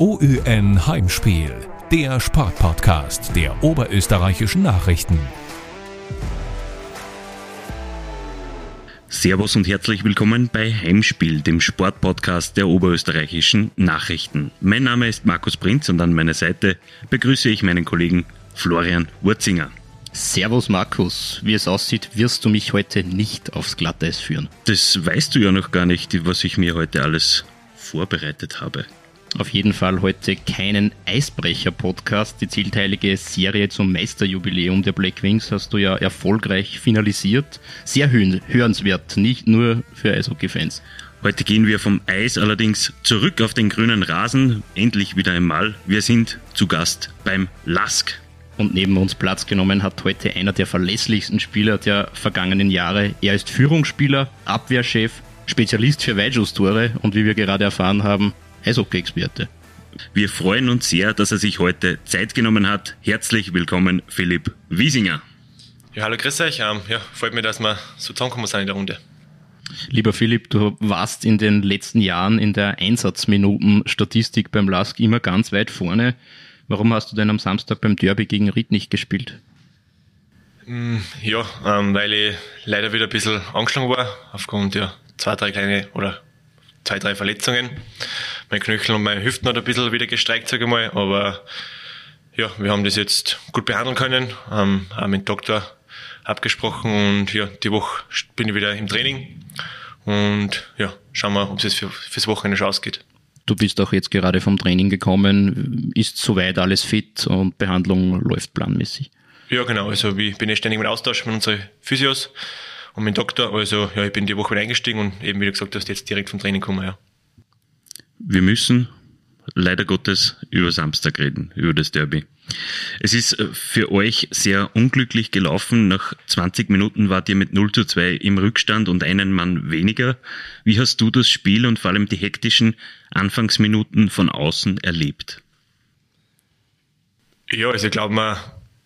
OÜN Heimspiel, der Sportpodcast der oberösterreichischen Nachrichten. Servus und herzlich willkommen bei Heimspiel, dem Sportpodcast der oberösterreichischen Nachrichten. Mein Name ist Markus Prinz und an meiner Seite begrüße ich meinen Kollegen Florian Wurzinger. Servus Markus, wie es aussieht, wirst du mich heute nicht aufs Glatteis führen. Das weißt du ja noch gar nicht, was ich mir heute alles vorbereitet habe auf jeden Fall heute keinen Eisbrecher-Podcast. Die zielteilige Serie zum Meisterjubiläum der Black Wings hast du ja erfolgreich finalisiert. Sehr hörenswert, nicht nur für Eishockey-Fans. Heute gehen wir vom Eis allerdings zurück auf den grünen Rasen. Endlich wieder einmal. Wir sind zu Gast beim Lask. Und neben uns Platz genommen hat heute einer der verlässlichsten Spieler der vergangenen Jahre. Er ist Führungsspieler, Abwehrchef, Spezialist für Weitschusstore und wie wir gerade erfahren haben, Eishockey-Experte. Wir freuen uns sehr, dass er sich heute Zeit genommen hat. Herzlich willkommen, Philipp Wiesinger. Ja, hallo, grüß euch. Ähm, ja, freut mich, dass wir so zusammenkommen sind in der Runde. Lieber Philipp, du warst in den letzten Jahren in der Einsatzminuten-Statistik beim LASK immer ganz weit vorne. Warum hast du denn am Samstag beim Derby gegen Ried nicht gespielt? Mm, ja, ähm, weil ich leider wieder ein bisschen angeschlagen war, aufgrund ja zwei, drei kleine oder zwei, drei Verletzungen. Mein Knöchel und meine Hüften hat ein bisschen wieder gestreikt, sage ich mal. Aber ja, wir haben das jetzt gut behandeln können, ähm, auch mit dem Doktor abgesprochen und ja, die Woche bin ich wieder im Training und ja, schauen wir, ob es für, fürs Wochenende schon ausgeht. Du bist auch jetzt gerade vom Training gekommen, ist soweit alles fit und Behandlung läuft planmäßig? Ja, genau. Also ich bin ja ständig im Austausch mit unseren Physios und mit dem Doktor. Also ja, ich bin die Woche wieder eingestiegen und eben, wie du gesagt hast, jetzt direkt vom Training kommen, ja. Wir müssen leider Gottes über Samstag reden, über das Derby. Es ist äh, für euch sehr unglücklich gelaufen. Nach 20 Minuten wart ihr mit 0 zu 2 im Rückstand und einen Mann weniger. Wie hast du das Spiel und vor allem die hektischen Anfangsminuten von außen erlebt? Ja, also ich glaube, man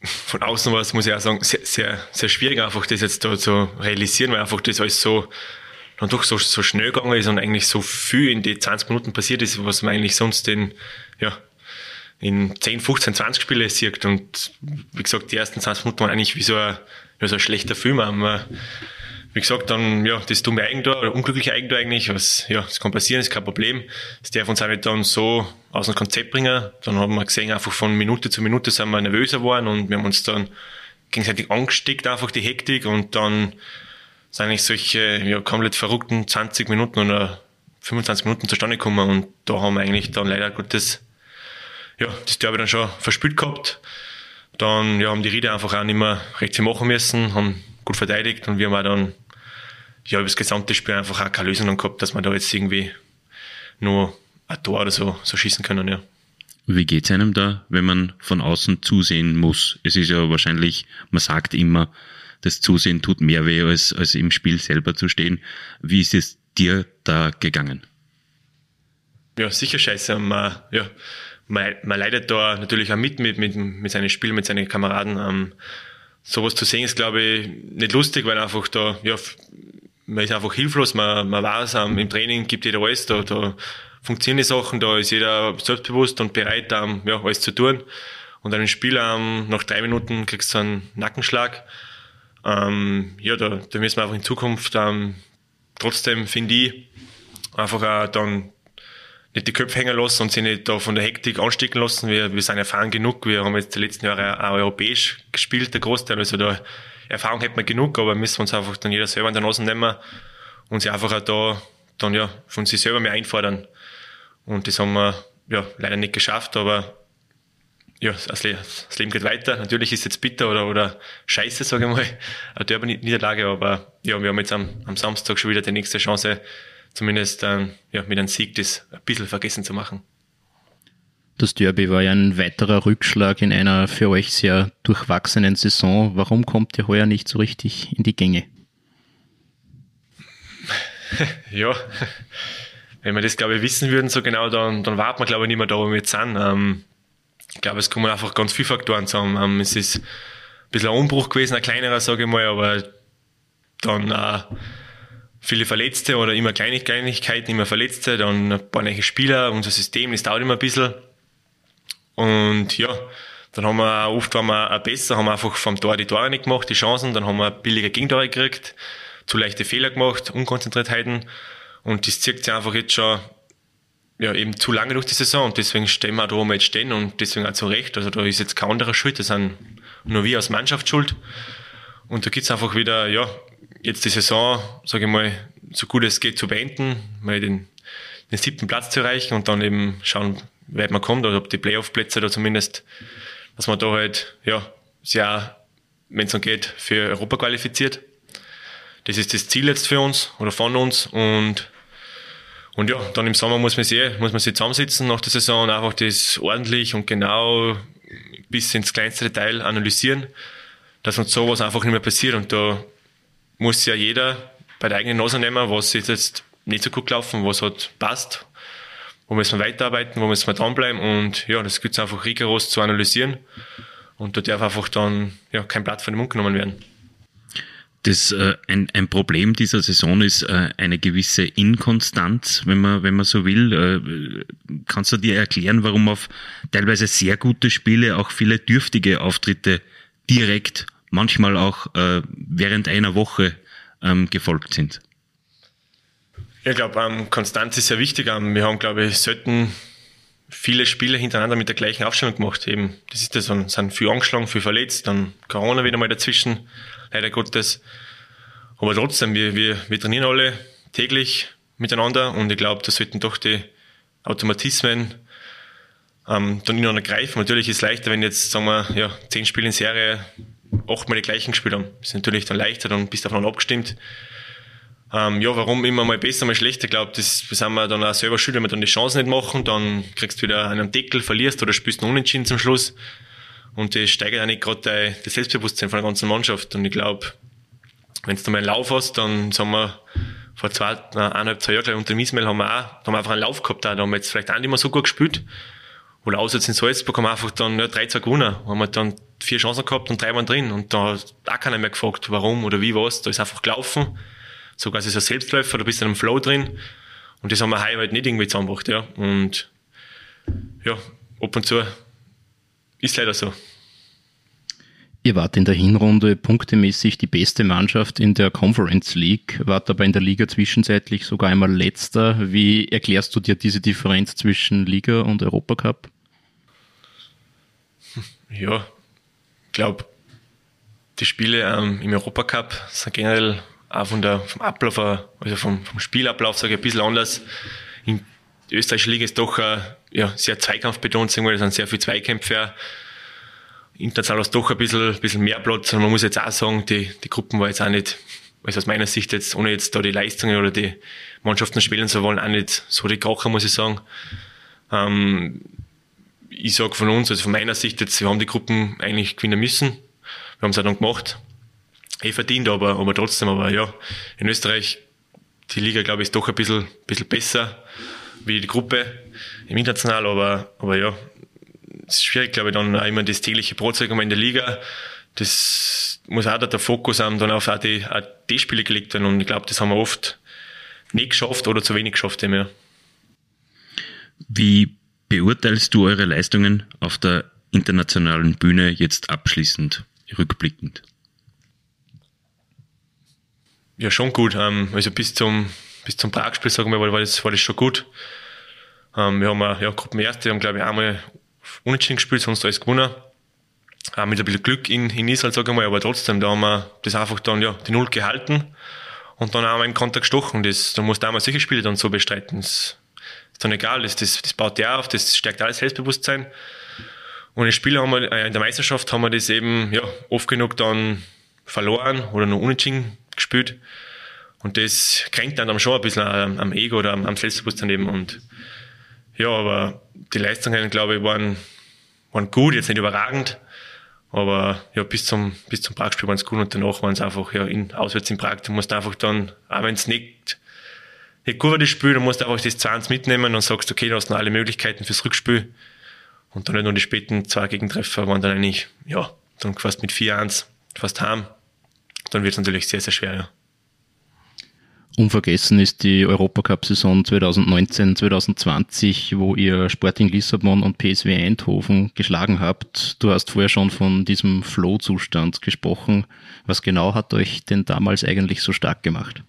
von außen war es, muss ich auch sagen, sehr, sehr, sehr schwierig, einfach das jetzt da zu realisieren, weil einfach das alles so, dann doch so, so schnell gegangen ist und eigentlich so viel in die 20 Minuten passiert ist, was man eigentlich sonst in, ja, in 10, 15, 20 Spiele sieht. Und wie gesagt, die ersten 20 Minuten waren eigentlich wie so ein, wie so ein schlechter Film. Man, wie gesagt, dann, ja, das dumme Eigentor oder unglückliche Eigentor eigentlich, was, ja, das kann passieren, ist kein Problem. Das darf uns auch nicht dann so aus dem Konzept bringen. Dann haben wir gesehen, einfach von Minute zu Minute sind wir nervöser geworden und wir haben uns dann gegenseitig angesteckt, einfach die Hektik und dann sind eigentlich solche, ja, komplett verrückten 20 Minuten oder 25 Minuten zustande gekommen und da haben wir eigentlich dann leider Gottes, ja, das Derby dann schon verspielt gehabt. Dann, ja, haben die Rieder einfach auch nicht mehr recht viel machen müssen, haben gut verteidigt und wir haben auch dann ja, über das gesamte Spiel einfach auch keine Lösung gehabt, dass wir da jetzt irgendwie nur ein Tor oder so, so schießen können, ja. Wie geht's einem da, wenn man von außen zusehen muss? Es ist ja wahrscheinlich, man sagt immer, das Zusehen tut mehr weh, als, als im Spiel selber zu stehen. Wie ist es dir da gegangen? Ja, sicher scheiße. Man, ja, man, man leidet da natürlich auch mit, mit, mit, mit seinen Spielen, mit seinen Kameraden. Ähm, sowas zu sehen ist, glaube ich, nicht lustig, weil einfach da, ja, man ist einfach hilflos, man, man weiß, um, im Training gibt jeder alles, da, da funktionieren die Sachen, da ist jeder selbstbewusst und bereit, um, ja, alles zu tun. Und dann im Spiel, um, nach drei Minuten kriegst du einen Nackenschlag. Ähm, ja, da, da müssen wir einfach in Zukunft ähm, trotzdem, finde ich, einfach auch dann nicht die Köpfe hängen lassen und sich nicht da von der Hektik anstecken lassen. Wir, wir sind erfahren genug. Wir haben jetzt die letzten Jahre auch europäisch gespielt, der Großteil. Also da Erfahrung hätten wir genug, aber müssen wir uns einfach dann jeder selber in der Nase nehmen und sich einfach auch da dann ja von sich selber mehr einfordern. Und das haben wir ja leider nicht geschafft, aber ja, das, Leben geht weiter. Natürlich ist es jetzt bitter oder, oder scheiße, sage ich mal, eine Derby-Niederlage, aber ja, wir haben jetzt am, am Samstag schon wieder die nächste Chance, zumindest ähm, ja, mit einem Sieg das ein bisschen vergessen zu machen. Das Derby war ja ein weiterer Rückschlag in einer für euch sehr durchwachsenen Saison. Warum kommt ihr heuer nicht so richtig in die Gänge? ja, wenn wir das, glaube ich, wissen würden so genau, dann, dann warten wir, glaube ich, nicht mehr da, wo wir jetzt sind. Ähm, ich glaube, es kommen einfach ganz viele Faktoren zusammen. Ähm, es ist ein bisschen ein Umbruch gewesen, ein kleinerer, sage ich mal, aber dann äh, viele Verletzte oder immer Kleinigkeiten, immer Verletzte, dann ein paar neue Spieler, unser System, das dauert immer ein bisschen. Und ja, dann haben wir auch oft waren wir auch besser, haben einfach vom Tor die Tore nicht gemacht, die Chancen, dann haben wir billige Gegentore gekriegt, zu leichte Fehler gemacht, Unkonzentriertheiten. Und das zieht sich einfach jetzt schon ja, eben zu lange durch die Saison und deswegen stehen wir da, wo wir jetzt stehen und deswegen auch zu Recht. Also da ist jetzt kein anderer schuld, das sind nur wir als Mannschaft schuld. Und da gibt's einfach wieder, ja, jetzt die Saison, sage ich mal, so gut es geht zu beenden, mal den, den siebten Platz zu erreichen und dann eben schauen, wie weit man kommt oder ob die Playoff-Plätze da zumindest, dass man da halt, ja, sehr, wenn es dann geht, für Europa qualifiziert. Das ist das Ziel jetzt für uns oder von uns und und ja, dann im Sommer muss man sich, muss man sich zusammensitzen nach der Saison und einfach das ordentlich und genau bis ins kleinste Detail analysieren, dass uns sowas einfach nicht mehr passiert. Und da muss ja jeder bei der eigenen Nase nehmen, was ist jetzt nicht so gut gelaufen, was hat passt, wo müssen wir weiterarbeiten, wo müssen wir dranbleiben. Und ja, das gilt einfach rigoros zu analysieren. Und da darf einfach dann ja, kein Blatt von den Mund genommen werden. Das, äh, ein, ein Problem dieser Saison ist äh, eine gewisse Inkonstanz, wenn man, wenn man so will. Äh, kannst du dir erklären, warum auf teilweise sehr gute Spiele auch viele dürftige Auftritte direkt, manchmal auch äh, während einer Woche ähm, gefolgt sind? Ich glaube, ähm, Konstanz ist sehr wichtig. Ähm, wir haben, glaube ich, selten viele Spiele hintereinander mit der gleichen Aufstellung gemacht. Eben, das ist das, sind viel angeschlagen, viel verletzt, dann Corona wieder mal dazwischen leider Gottes. Aber trotzdem, wir, wir, wir trainieren alle täglich miteinander und ich glaube, da sollten doch die Automatismen ähm, dann ineinander greifen. Natürlich ist es leichter, wenn jetzt, sagen wir, ja, zehn Spiele in Serie achtmal die gleichen gespielt haben. Das ist natürlich dann leichter, dann bist du aufeinander abgestimmt. Ähm, ja, warum immer mal besser, mal schlechter? Glaube, das, das haben wir dann auch selber schuld, wenn wir dann die Chance nicht machen, dann kriegst du wieder einen Deckel, verlierst oder spielst einen Unentschieden zum Schluss. Und das steigert auch nicht gerade das Selbstbewusstsein von der ganzen Mannschaft. Und ich glaube, wenn du mal einen Lauf hast, dann sagen wir, vor zwei, eineinhalb, zwei Jahren unter dem Ismail haben wir auch, da haben wir einfach einen Lauf gehabt, da haben wir jetzt vielleicht auch nicht mehr so gut gespielt. Oder außer jetzt in Salzburg haben wir einfach dann ja, 3-2 gewonnen. Haben wir dann vier Chancen gehabt und drei waren drin. Und da hat auch keiner mehr gefragt, warum oder wie was. Da ist einfach gelaufen. Sogar ist es ein Selbstläufer, da bist du in einem Flow drin. Und das haben wir heute halt nicht irgendwie zusammengebracht, ja. Und, ja, ab und zu ist leider so. Ihr wart in der Hinrunde punktemäßig die beste Mannschaft in der Conference League, wart aber in der Liga zwischenzeitlich sogar einmal letzter. Wie erklärst du dir diese Differenz zwischen Liga und Europacup? Ja, ich glaube, die Spiele ähm, im Europacup sind generell auch von der, vom Ablauf, also vom, vom Spielablauf, sage ich, ein bisschen anders. In der österreichischen Liga ist doch äh, ja, sehr zweikampfbetont, sagen wir, da sind sehr viele Zweikämpfe. International ist doch ein bisschen, bisschen mehr Platz. Und man muss jetzt auch sagen, die, die Gruppen war jetzt auch nicht, also aus meiner Sicht jetzt, ohne jetzt da die Leistungen oder die Mannschaften spielen zu wollen, auch nicht so die Kracher, muss ich sagen. Ähm, ich sage von uns, also von meiner Sicht jetzt, wir haben die Gruppen eigentlich gewinnen müssen. Wir haben es auch dann gemacht. Eh verdient, aber, aber trotzdem, aber ja, in Österreich, die Liga, glaube ich, ist doch ein bisschen, bisschen besser wie die Gruppe im International, aber, aber ja, es ist schwierig, glaube ich, dann auch immer das tägliche Brot in der Liga. Das muss auch der Fokus haben, dann auf auch die, auch die Spiele gelegt werden. Und ich glaube, das haben wir oft nicht geschafft oder zu wenig geschafft. Mehr. Wie beurteilst du eure Leistungen auf der internationalen Bühne jetzt abschließend, rückblickend? Ja, schon gut. Ähm, also bis zum, bis zum Pragspiel, sagen wir, war das, war das schon gut. Ähm, wir haben ja Gruppenerste, wir haben glaube ich einmal unentschieden gespielt, sonst alles gewonnen. Auch mit ein bisschen Glück in, in Israel, sage ich mal, aber trotzdem, da haben wir das einfach dann, ja, die Null gehalten und dann haben wir einen Konter gestochen. Das, da musst du einmal solche Spiele dann so bestreiten. Das ist dann egal, das, das, das baut dir auf, das stärkt alles Selbstbewusstsein. Und in Spielen haben wir, äh, in der Meisterschaft haben wir das eben, ja, oft genug dann verloren oder nur unentschieden gespielt. Und das kränkt dann schon ein bisschen am, am Ego oder am, Selbstbewusstsein eben. Und ja, aber die Leistungen, glaube ich, waren, waren gut, jetzt nicht überragend. Aber ja, bis zum, bis zum Pragspiel waren es gut und danach waren es einfach, ja, in, auswärts in Prag, du musst einfach dann, auch wenn es nicht, nicht gut war, das Spiel, du musst einfach das 2 mitnehmen und sagst, okay, du hast noch alle Möglichkeiten fürs Rückspiel. Und dann nicht nur die späten zwei Gegentreffer waren dann eigentlich, ja, dann fast mit 4-1 fast haben. Dann wird es natürlich sehr, sehr schwer, ja. Unvergessen ist die Europacup-Saison 2019-2020, wo ihr Sporting Lissabon und PSW Eindhoven geschlagen habt. Du hast vorher schon von diesem Flow-Zustand gesprochen. Was genau hat euch denn damals eigentlich so stark gemacht?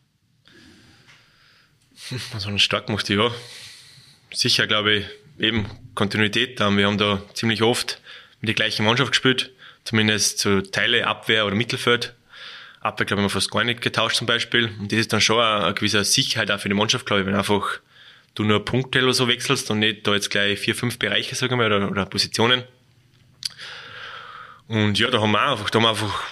Was uns stark gemacht, ja. Sicher, glaube ich, eben Kontinuität. Wir haben da ziemlich oft mit der gleichen Mannschaft gespielt, zumindest zu Teile Abwehr oder Mittelfeld. Abwehr, glaube ich, haben wir fast gar nicht getauscht zum Beispiel. Und das ist dann schon eine, gewisse Sicherheit auch für die Mannschaft, glaube ich, wenn einfach du nur Punkte oder so wechselst und nicht da jetzt gleich vier, fünf Bereiche, sagen wir oder, oder Positionen. Und ja, da haben wir einfach, da haben wir einfach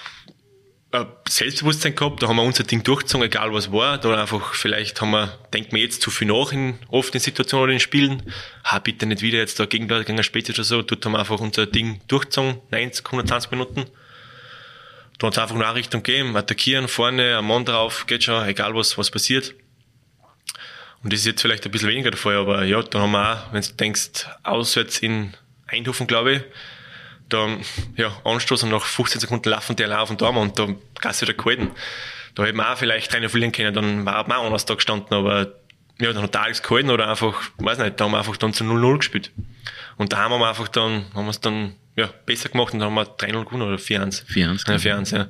Selbstbewusstsein gehabt, da haben wir unser Ding durchgezogen, egal was war. Da einfach, vielleicht haben wir, denkt man jetzt zu viel nach in, oft in Situationen oder in Spielen. Ha, bitte nicht wieder jetzt da Gegenblatt gegen Spezi oder so. Dort haben wir einfach unser Ding durchgezogen, 90, 120 Minuten. Da einfach eine Richtung gegeben, attackieren, vorne, am Mann drauf, geht schon, egal was, was passiert. Und das ist jetzt vielleicht ein bisschen weniger der Fall, aber ja, da haben wir auch, wenn du denkst, auswärts in Eindhoven, glaube ich, da, ja, Anstoß und nach 15 Sekunden laufen der Lauf und da und da kannst du wieder gehalten. Da hätten wir auch vielleicht einer verlieren können, dann war man auch anders da gestanden, aber ja, dann hat Alex gehalten oder einfach, weiß nicht, da haben wir einfach dann zu 0-0 gespielt. Und da haben wir einfach dann, haben wir es dann ja, besser gemacht und dann haben wir 3-0 gewonnen oder 4-1. 4-1. Ja, 4-1, ja.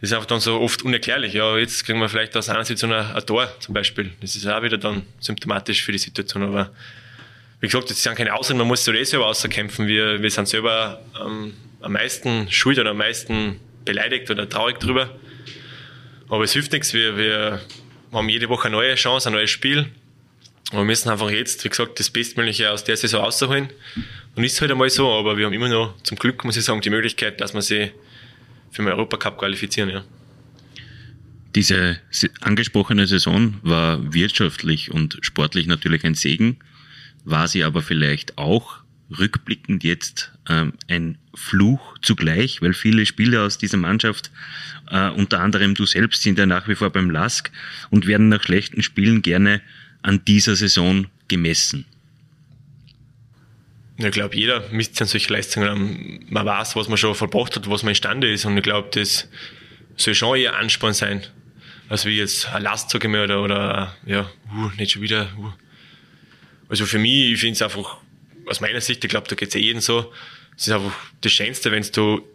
Das ist einfach dann so oft unerklärlich. Ja, jetzt kriegen wir vielleicht aus einer Situation ein, ein Tor zum Beispiel. Das ist auch wieder dann symptomatisch für die Situation. Aber wie gesagt, das sind keine Ausreden, man muss eh selber außerkämpfen. Wir, wir sind selber ähm, am meisten schuld oder am meisten beleidigt oder traurig drüber. Aber es hilft nichts. Wir, wir haben jede Woche eine neue Chance, ein neues Spiel. Und wir müssen einfach jetzt, wie gesagt, das Bestmögliche aus der Saison rausholen. Und ist halt einmal so, aber wir haben immer noch, zum Glück muss ich sagen, die Möglichkeit, dass wir sie für den Europacup qualifizieren, ja. Diese angesprochene Saison war wirtschaftlich und sportlich natürlich ein Segen, war sie aber vielleicht auch rückblickend jetzt ähm, ein Fluch zugleich, weil viele Spieler aus dieser Mannschaft, äh, unter anderem du selbst, sind ja nach wie vor beim LASK und werden nach schlechten Spielen gerne an dieser Saison gemessen. Ich glaube, jeder misst an solche Leistungen. Man weiß, was man schon verbracht hat, was man imstande ist. Und ich glaube, das soll schon eher Ansporn sein. als wie jetzt eine Last, sage ich mal, oder, oder ja, uh, nicht schon wieder. Uh. Also für mich, ich finde es einfach, aus meiner Sicht, ich glaube, da geht es ja jedem so, es ist einfach das Schönste, wenn du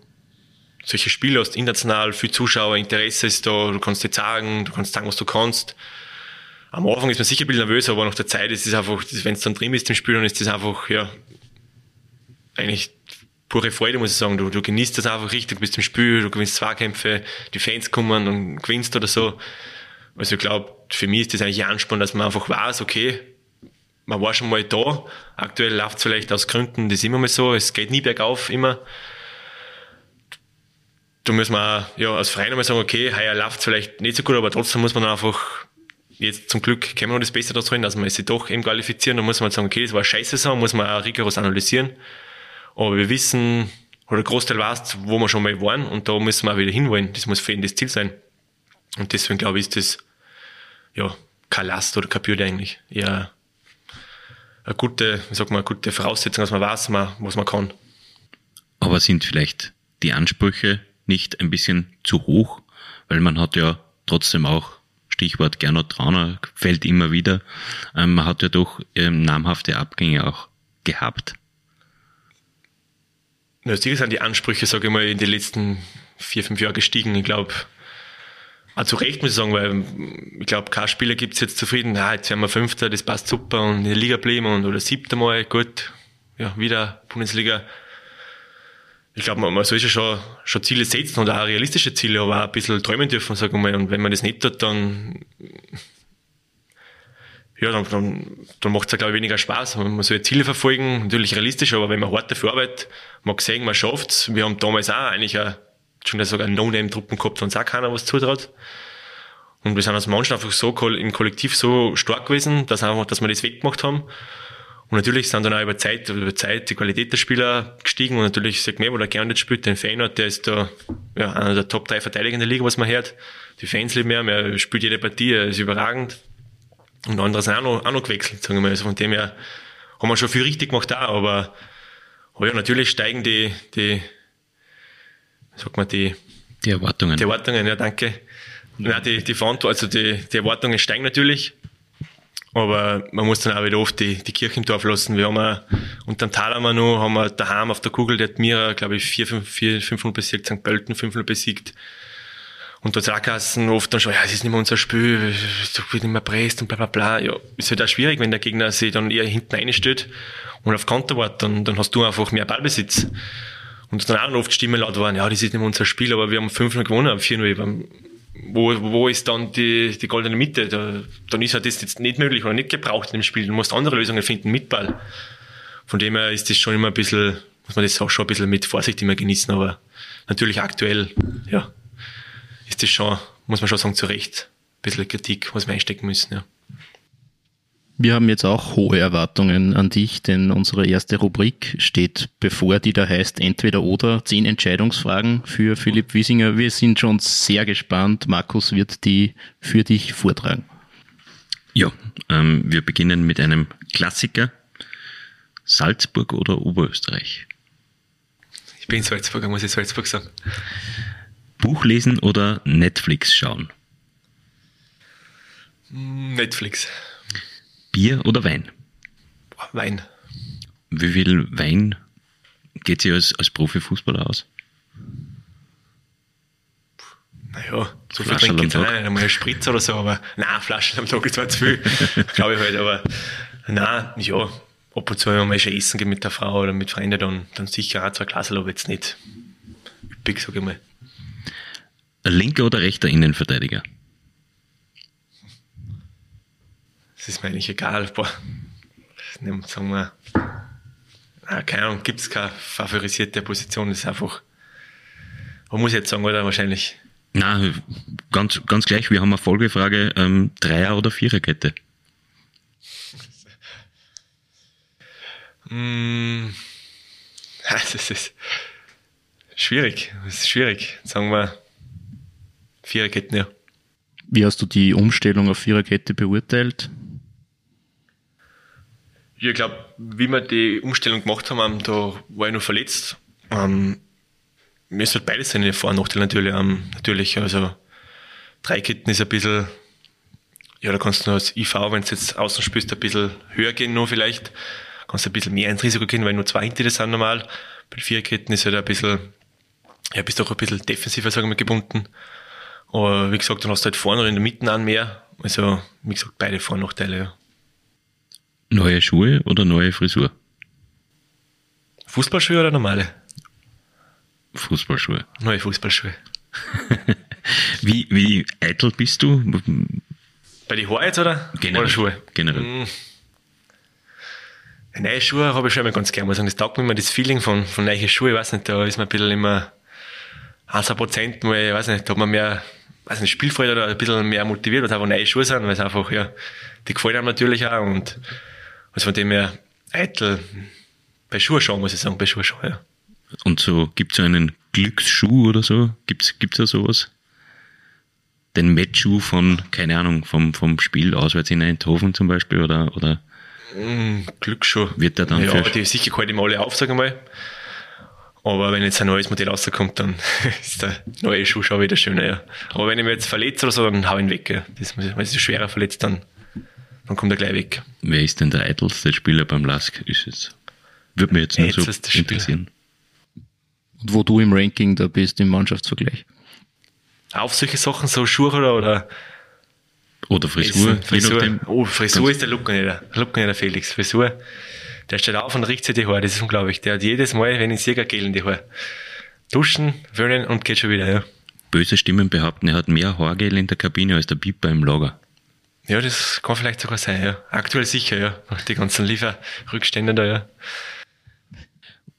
solche Spiele hast, international, viel Zuschauer, Interesse ist da, du kannst dir sagen, du kannst sagen, was du kannst. Am Anfang ist man sicher ein bisschen nervös, aber nach der Zeit ist es einfach, wenn es dann drin ist im Spiel, dann ist das einfach, ja, eigentlich pure Freude, muss ich sagen. Du, du genießt das einfach richtig, du bist im Spiel, du gewinnst Zweikämpfe, die Fans kommen und gewinnst oder so. Also ich glaube, für mich ist das eigentlich ein Ansporn, dass man einfach weiß, okay, man war schon mal da. Aktuell läuft es vielleicht aus Gründen, das ist immer mal so, es geht nie bergauf, immer. Da muss man ja, als Verein einmal sagen, okay, heuer läuft es vielleicht nicht so gut, aber trotzdem muss man dann einfach jetzt zum Glück können wir noch das Beste daraus holen, dass wir sich doch eben qualifizieren. Da muss man sagen, okay, das war scheiße Saison, muss man auch rigoros analysieren. Aber wir wissen, oder der Großteil weiß, wo wir schon mal waren und da müssen wir auch wieder hinwollen. Das muss für ihn das Ziel sein. Und deswegen glaube ich, ist das ja keine Last oder keine Bürde eigentlich. Eher eine gute, wie sagt man, eine gute Voraussetzung, dass man weiß, was man kann. Aber sind vielleicht die Ansprüche nicht ein bisschen zu hoch? Weil man hat ja trotzdem auch, Stichwort Gernot Trauner, fällt immer wieder, ähm, man hat ja doch ähm, namhafte Abgänge auch gehabt. Natürlich sind die Ansprüche, sage ich mal, in den letzten vier, fünf Jahren gestiegen. Ich glaube, auch zu Recht muss ich sagen, weil ich glaube, kein Spieler gibt es jetzt zufrieden, ah, jetzt werden wir Fünfter, das passt super und in der Liga bleiben und oder Siebter Mal, gut, ja, wieder Bundesliga. Ich glaube, man, man soll schon, schon Ziele setzen und auch realistische Ziele, aber auch ein bisschen träumen dürfen, sagen wir mal. Und wenn man das nicht tut, dann ja, dann, dann, dann macht es ja, glaube ich, weniger Spaß. Man soll Ziele verfolgen, natürlich realistisch, aber wenn man hart dafür arbeitet, man hat gesehen, man schafft's. Wir haben damals auch eigentlich eine, schon sogar No-Name-Truppen gehabt, uns auch keiner was zutraut. Und wir sind als Mannschaft einfach so im Kollektiv so stark gewesen, dass, einfach, dass wir das weggemacht haben. Und natürlich sind dann auch über Zeit, über Zeit die Qualität der Spieler gestiegen und natürlich sagt mir, wo der gerne nicht spielt, den Feyenoord, der ist da, ja, einer der Top 3 Verteidiger in der Liga, was man hört. Die Fans lieben ihn, er spielt jede Partie, er ist überragend. Und andere sind auch noch, auch noch gewechselt, sagen wir mal. Also von dem her haben wir schon viel richtig gemacht da, aber, aber ja, natürlich steigen die, die, sag mal, die, die Erwartungen. Die Erwartungen, ja, danke. Ja, die, die Verantwortung, also die, die Erwartungen steigen natürlich. Aber man muss dann auch wieder oft die, die Kirche im Dorf lassen. Wir haben auch, unter dem Tal haben wir noch, haben wir daheim auf der Kugel, der hat mir, glaube ich, 4, 5, 4, 500 besiegt, St. Pölten 500 besiegt. Und da es oft dann schon, ja, es ist nicht mehr unser Spiel, es wird nicht mehr presst und bla, bla, bla. Ja, ist halt auch schwierig, wenn der Gegner sich dann eher hinten reinstellt und auf Konter wartet, dann, dann hast du einfach mehr Ballbesitz. Und dann auch oft Stimmen laut waren, ja, das ist nicht mehr unser Spiel, aber wir haben 5-0 gewonnen, 4-0 wo, wo ist dann die, die goldene Mitte? Da, dann ist halt das jetzt nicht möglich oder nicht gebraucht in dem Spiel. Du musst andere Lösungen finden mit Ball. Von dem her ist das schon immer ein bisschen, muss man das auch schon ein bisschen mit Vorsicht immer genießen, aber natürlich aktuell, ja, ist das schon, muss man schon sagen, zu Recht ein bisschen Kritik, was wir einstecken müssen, ja. Wir haben jetzt auch hohe Erwartungen an dich, denn unsere erste Rubrik steht bevor, die da heißt entweder oder zehn Entscheidungsfragen für Philipp Wiesinger. Wir sind schon sehr gespannt. Markus wird die für dich vortragen. Ja, ähm, wir beginnen mit einem Klassiker. Salzburg oder Oberösterreich? Ich bin Salzburger, muss ich Salzburg sagen. Buch lesen oder Netflix schauen? Netflix. Bier oder Wein? Wein. Wie viel Wein geht sich als, als Profifußballer aus? Naja, so viel trinke ich jetzt nicht. Einmal ein Spritz oder so, aber nein, Flaschen am Tag ist zwar zu viel, glaube ich halt, aber nein, ja, ab und zu, wenn man schon essen geht mit der Frau oder mit Freunden, dann, dann sicher auch zwei Glas, aber jetzt nicht üppig, sage ich mal. Linker oder rechter Innenverteidiger? Das ist mir eigentlich egal. Boah, sagen wir, ah, keine Ahnung, gibt es keine favorisierte Position, das ist einfach, man muss jetzt sagen, oder wahrscheinlich. Na, ganz, ganz gleich, wir haben eine Folgefrage, ähm, Dreier- oder Viererkette? mm, das ist schwierig, das ist schwierig, sagen wir Viererketten, ja. Wie hast du die Umstellung auf Viererkette beurteilt? Ich glaube, wie wir die Umstellung gemacht haben, da war ich noch verletzt. Ähm, mir ist halt beides seine Vor- und Nachteile natürlich. Ähm, natürlich, also Dreiketten ist ein bisschen, ja, da kannst du als IV, wenn du jetzt außen spielst, ein bisschen höher gehen noch vielleicht. Kannst du ein bisschen mehr ins Risiko gehen, weil nur zwei hinter sind normal. Bei Vierketten ist halt ein bisschen, ja, bist auch ein bisschen defensiver, sagen wir, gebunden. Aber wie gesagt, dann hast du halt vorne oder in der Mitte an mehr. Also, wie gesagt, beide Vor- und Nachteile, ja. Neue Schuhe oder neue Frisur? Fußballschuhe oder normale? Fußballschuhe. Neue Fußballschuhe. wie, wie eitel bist du? Bei den Haaren jetzt oder? Generell. Oder Schuhe? Generell. Mm. Neue Schuhe habe ich schon immer ganz gerne. Also das taugt mir immer das Feeling von, von neuen Schuhen. Ich weiß nicht, da ist man ein bisschen immer 1 Prozent mal, ich weiß nicht, da hat man mehr, weiß nicht, Spielfreude oder ein bisschen mehr motiviert, weil es einfach neue Schuhe sind, weil es einfach, ja, die gefallen einem natürlich auch und also von dem her eitel bei Schuhe schauen, muss ich sagen, bei Schuhe schauen, ja. Und so, gibt es so einen Glücksschuh oder so? Gibt's, gibt's da sowas? Den Matchschuh von, keine Ahnung, vom, vom Spiel auswärts in Eindhoven zum Beispiel oder, oder? Mm, Glücksschuh. Wird der dann Ja, aber die sicher halte ich mal alle auf, ich mal. Aber wenn jetzt ein neues Modell rauskommt, dann ist der neue Schuh schon wieder schöner, ja. Aber wenn ich mich jetzt verletze oder so, dann hau ich ihn weg, ja. Das, wenn ich schwerer verletzt, dann, dann kommt er gleich weg. wer ist denn der eitelste Spieler beim Lask? Ist jetzt, würde mich jetzt nur so Eitelster Spieler. interessieren. Und wo du im Ranking da bist im Mannschaftsvergleich? Auf solche Sachen, so Schuhe oder, oder Oder Frisur, Essen, Frisur. Oh, Frisur ist der Luckner, der Luckner, der Felix. Frisur, der steht auf und riecht sich die Haare, das ist unglaublich. Der hat jedes Mal, wenn ich sehe, Gel in die Haare. Duschen, föhnen und geht schon wieder, ja. Böse Stimmen behaupten, er hat mehr Haargel in der Kabine als der Piper im Lager. Ja, das kann vielleicht sogar sein, ja. Aktuell sicher, ja. Nach Die ganzen Lieferrückstände da, ja.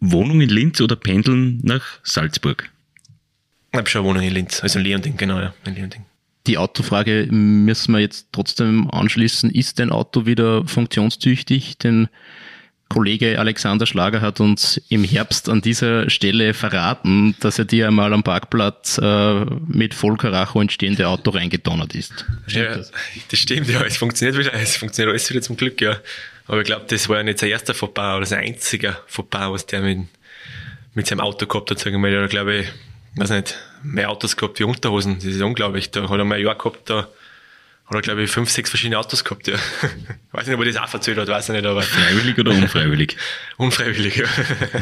Wohnung in Linz oder pendeln nach Salzburg? Ich habe schon eine Wohnung in Linz, also in Leonding, genau, ja. In Leonding. Die Autofrage müssen wir jetzt trotzdem anschließen. Ist dein Auto wieder funktionstüchtig? Denn Kollege Alexander Schlager hat uns im Herbst an dieser Stelle verraten, dass er dir einmal am Parkplatz äh, mit Vollkaracho ins stehende Auto reingedonnert ist. Stimmt ja, das? das? stimmt, ja. Es funktioniert wieder, es funktioniert alles wieder zum Glück, ja. Aber ich glaube, das war ja nicht sein erster Fauxpas oder sein einziger Fauxpas, was der mit, mit seinem Auto gehabt hat, sagen wir mal. Ja, glaube ich, weiß nicht, mehr Autos gehabt wie Unterhosen. Das ist unglaublich. Da hat er mal ein Jahr gehabt, da hat er, glaube ich, fünf, sechs verschiedene Autos gehabt, ja. weiß nicht, ob er das auch erzählt hat, weiß ich nicht, aber. Freiwillig oder unfreiwillig? unfreiwillig, ja.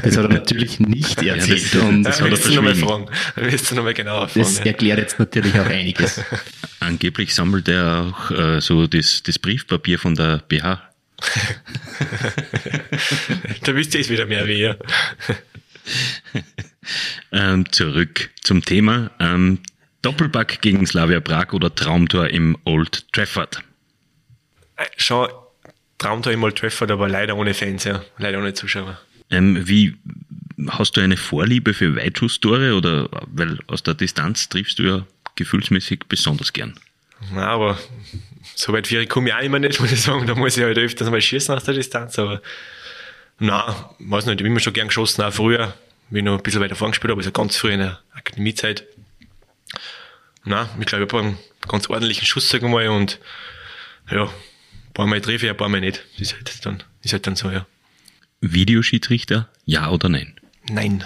Das hat er natürlich nicht erzählt. Ja, das, und das ja, hat er willst du nochmal verschwiegen. fragen. Dann willst du nochmal genauer fragen. das ja. erklärt jetzt natürlich auch einiges. Angeblich sammelt er auch äh, so das, das Briefpapier von der BH. da wisst ihr es wieder mehr wie ihr. Ähm, zurück zum Thema. Ähm, Doppelpack gegen Slavia Prag oder Traumtor im Old Trafford? Äh, Schon Traumtor im Old Trafford, aber leider ohne Fans, ja. Leider ohne Zuschauer. Ähm, wie hast du eine Vorliebe für Weitschusstore oder weil aus der Distanz triffst du ja gefühlsmäßig besonders gern? Na, aber so weit wie ich komme ich auch immer nicht, muss ich sagen. Da muss ich halt öfters mal schießen aus der Distanz, aber na, weiß nicht, ich habe immer schon gern geschossen, auch früher, wie ich noch ein bisschen weiter vorn gespielt habe, also ganz früh in der Akademiezeit. Na, ich glaube, ich habe einen ganz ordentlichen Schuss, sagen wir mal, und ja, ein paar Mal treffe ich, ein paar Mal nicht. Das ist halt dann, ist halt dann so, ja. Videoschiedsrichter, ja oder nein? Nein.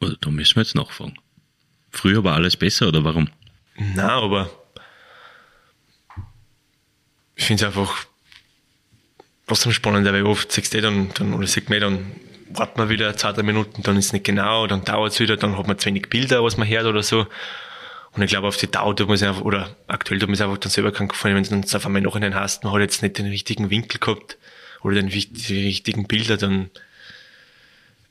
Oder da müssen wir jetzt nachfragen. Früher war alles besser oder warum? Na, aber ich finde es einfach trotzdem spannend, weil oft siehst du eh dann, dann oder sieht man eh dann, wartet man wieder zwei, drei Minuten, dann ist es nicht genau, dann dauert es wieder, dann hat man zu wenig Bilder, was man hört oder so. Und ich glaube, auf die Dauer tut man sich einfach, oder aktuell tut man sich einfach dann selber keinen Gefallen, wenn es dann auf einmal nachhinein hast, man hat jetzt nicht den richtigen Winkel gehabt oder den, die richtigen Bilder, dann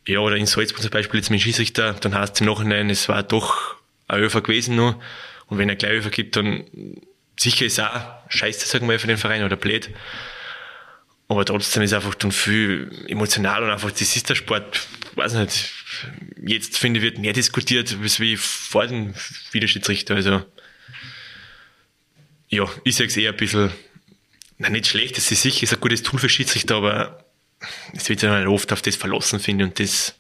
ja, oder in Salzburg zum Beispiel jetzt mit dem Schießrichter, dann heißt es im Nachhinein, es war doch ein Öfer gewesen nur. Und wenn er gleich Öfer gibt, dann sicher ist auch scheiße, sagen wir, für den Verein oder blöd. Aber trotzdem ist einfach dann viel emotional und einfach, das ist der Sport, weiß nicht, jetzt finde ich, wird mehr diskutiert, als wie vor dem Videoschiedsrichter. Also, ja, ich sage es eher ein bisschen, na, nicht schlecht, das ist sicher, ist ein gutes Tool für Schiedsrichter, aber es wird dann halt oft auf das verlassen, finde ich, und das,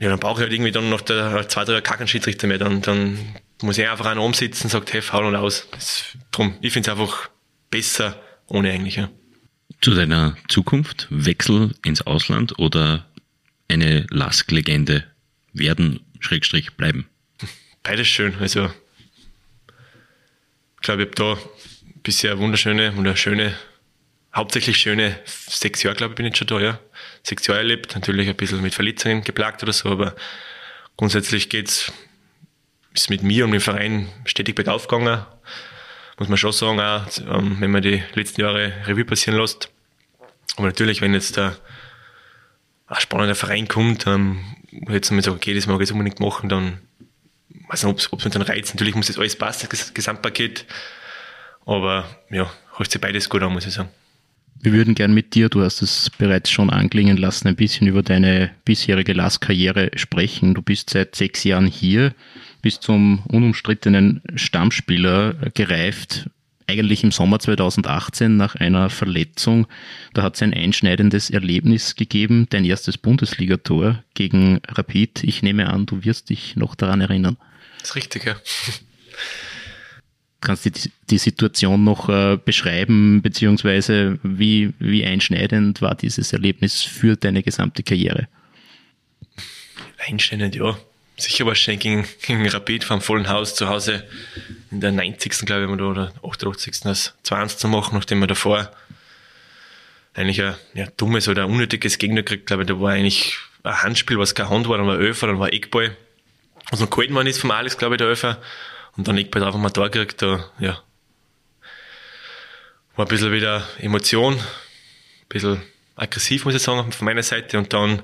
ja, dann brauche ich halt irgendwie dann noch der zwei, drei keinen Schiedsrichter mehr, dann, dann muss ich einfach einen umsitzen und sagt, hey, faul und aus. Das, drum, ich finde es einfach besser ohne eigentlich, ja. Zu deiner Zukunft, Wechsel ins Ausland oder eine Lask-Legende werden, Schrägstrich bleiben? Beides schön, also, ich glaube, ich habe da bisher wunderschöne, wunderschöne, hauptsächlich schöne sechs Jahre, glaube ich, bin ich schon da, ja. Sechs Jahre erlebt, natürlich ein bisschen mit Verletzungen geplagt oder so, aber grundsätzlich geht's, ist mit mir und dem Verein stetig bergauf gegangen. Muss man schon sagen, auch, ähm, wenn man die letzten Jahre Revue passieren lässt. Aber natürlich, wenn jetzt ein spannender Verein kommt, ähm, wo jetzt mal sagen, okay, das mag ich jetzt unbedingt machen, dann weiß nicht, ob es mit den Reiz, natürlich muss das alles passen, das Gesamtpaket. Aber ja, hört sich beides gut an, muss ich sagen. Wir würden gern mit dir, du hast es bereits schon anklingen lassen, ein bisschen über deine bisherige LAS-Karriere sprechen. Du bist seit sechs Jahren hier, bist zum unumstrittenen Stammspieler gereift, eigentlich im Sommer 2018 nach einer Verletzung. Da hat es ein einschneidendes Erlebnis gegeben, dein erstes Bundesligator gegen Rapid. Ich nehme an, du wirst dich noch daran erinnern. Das ist richtig, ja. Kannst du die, die Situation noch äh, beschreiben, beziehungsweise wie, wie einschneidend war dieses Erlebnis für deine gesamte Karriere? Einständig, ja. Sicher wahrscheinlich gegen, gegen Rapid vom vollen Haus zu Hause in der 90. glaube ich, oder 88. das 2-1 zu machen, nachdem wir davor eigentlich ein ja, dummes oder unnötiges Gegner gekriegt, glaube ich, da war eigentlich ein Handspiel, was kein Hand war, dann war Öfer, dann war Eckball. Was noch gehalten worden ist vom Alex, glaube ich, der Öfer. Und dann Eckball drauf wir da gekriegt, da, ja. War ein bisschen wieder Emotion, ein bisschen aggressiv, muss ich sagen, von meiner Seite. Und dann,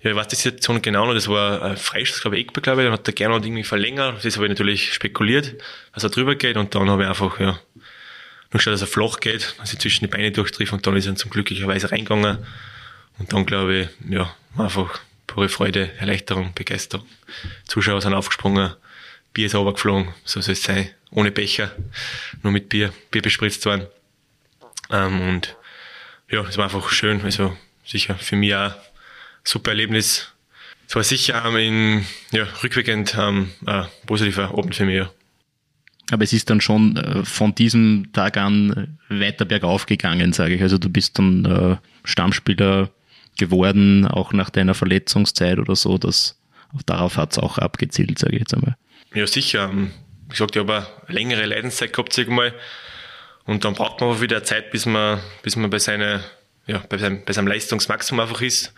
ja, ich weiß die Situation genau noch, das war ein Freischuss, glaube ich, Eckball, glaube ich, dann hat der Gernot irgendwie verlängert. Das habe ich natürlich spekuliert, dass er drüber geht. Und dann habe ich einfach, ja, nur geschaut, dass er flach geht, dass ich zwischen die Beine durchtrifft und dann ist er zum glücklicherweise reingegangen. Und dann glaube ich, ja, einfach pure Freude, Erleichterung, Begeisterung. Zuschauer sind aufgesprungen, Bier ist runtergeflogen, so soll es sein. Ohne Becher, nur mit Bier, Bier bespritzt worden. Ähm, und ja, es war einfach schön, also sicher für mich auch super Erlebnis. Es war sicher ähm, in, ja, rückwirkend ähm, ein positiver Abend für mich. Ja. Aber es ist dann schon äh, von diesem Tag an weiter bergauf gegangen, sage ich. Also du bist dann äh, Stammspieler geworden, auch nach deiner Verletzungszeit oder so, dass darauf hat es auch abgezielt, sage ich jetzt einmal. Ja, sicher. Ähm, wie gesagt, ich habe eine längere Leidenszeit gehabt, sag ich mal. Und dann braucht man auch wieder Zeit, bis man, bis man bei, seiner, ja, bei, seinem, bei seinem Leistungsmaximum einfach ist.